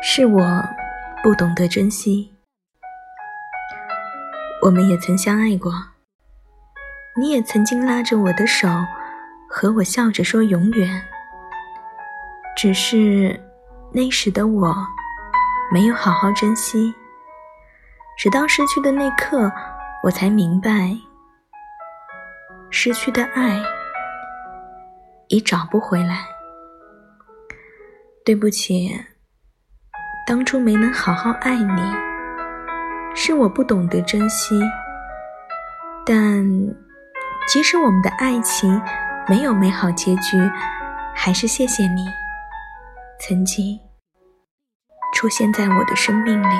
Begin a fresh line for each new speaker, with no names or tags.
是我不懂得珍惜。我们也曾相爱过，你也曾经拉着我的手，和我笑着说永远。只是那时的我没有好好珍惜，直到失去的那刻，我才明白，失去的爱已找不回来。对不起，当初没能好好爱你，是我不懂得珍惜。但即使我们的爱情没有美好结局，还是谢谢你。曾经出现在我的生命里。